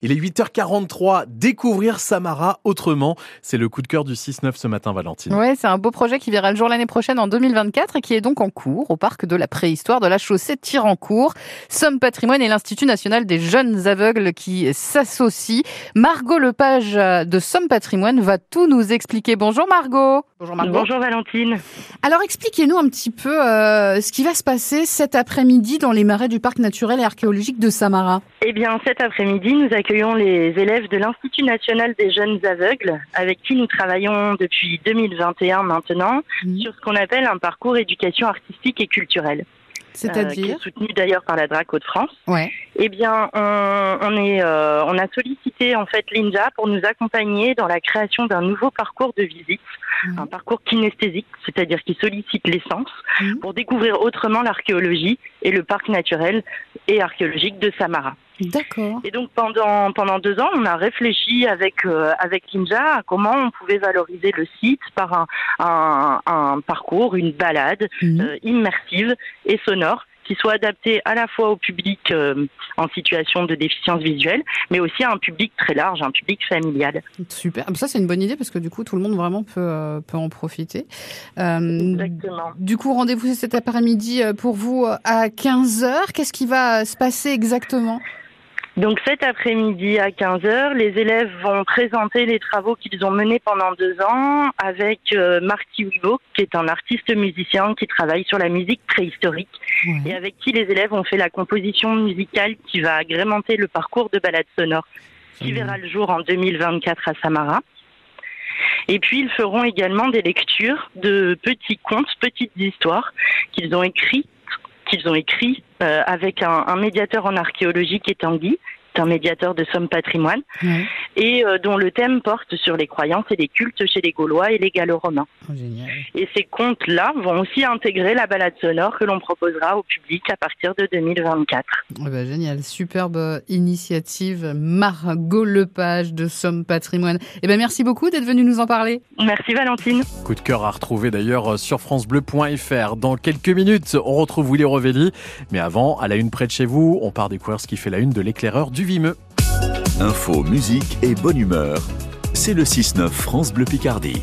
Il est 8h43, découvrir Samara autrement. C'est le coup de cœur du 6-9 ce matin, Valentine. Ouais, c'est un beau projet qui verra le jour l'année prochaine en 2024 et qui est donc en cours au parc de la préhistoire de la chaussée de Tirancourt. Somme Patrimoine et l'Institut national des jeunes aveugles qui s'associent. Margot Lepage de Somme Patrimoine va tout nous expliquer. Bonjour Margot. Bonjour Margot. Bonjour Valentine. Alors expliquez-nous un petit peu euh, ce qui va se passer cet après-midi dans les marais du parc naturel et archéologique de Samara. Eh bien, cet après-midi, nous accueillons les élèves de l'Institut national des jeunes aveugles, avec qui nous travaillons depuis 2021 maintenant, mhm. sur ce qu'on appelle un parcours éducation artistique et culturelle. C'est-à-dire euh, est soutenu d'ailleurs par la DRAC de france Ouais. Eh bien, on, est, euh, on a sollicité en fait l'INJA pour nous accompagner dans la création d'un nouveau parcours de visite, un parcours kinesthésique, c'est-à-dire qui sollicite l'essence pour découvrir autrement l'archéologie et le parc naturel et archéologique de Samara. D'accord. Et donc pendant pendant deux ans, on a réfléchi avec euh, avec l'INJA à comment on pouvait valoriser le site par un un, un parcours, une balade mhm. euh, immersive et sonore qui soit adapté à la fois au public euh, en situation de déficience visuelle, mais aussi à un public très large, un public familial. Super. Ça, c'est une bonne idée parce que du coup, tout le monde vraiment peut, euh, peut en profiter. Euh, Exactement. Du coup, rendez-vous cet après-midi pour vous à 15h. Qu'est-ce qui va se passer exactement? Donc cet après-midi à 15h, les élèves vont présenter les travaux qu'ils ont menés pendant deux ans avec euh, Marty Wibo, qui est un artiste musicien qui travaille sur la musique préhistorique et avec qui les élèves ont fait la composition musicale qui va agrémenter le parcours de balade sonore qui verra le jour en 2024 à Samara. Et puis ils feront également des lectures de petits contes, petites histoires qu'ils ont écrits qu'ils ont écrit euh, avec un, médiateur en archéologie qui est Tanguy, un médiateur de Somme Patrimoine, et euh, dont le thème porte sur les croyances et les cultes chez les Gaulois et les Gallo-Romains. Oh, et ces contes-là vont aussi intégrer la balade sonore que l'on proposera au public à partir de 2024. Oh, bah, génial, superbe initiative, Margot Lepage de Somme Patrimoine. Eh ben merci beaucoup d'être venu nous en parler. Merci Valentine. Coup de cœur à retrouver d'ailleurs sur francebleu.fr. Dans quelques minutes, on retrouve Willy Rovelli. Mais avant, à la une près de chez vous, on part découvrir ce qui fait la une de l'éclaireur du Vimeux. Info, musique et bonne humeur. C'est le 6-9 France Bleu Picardie.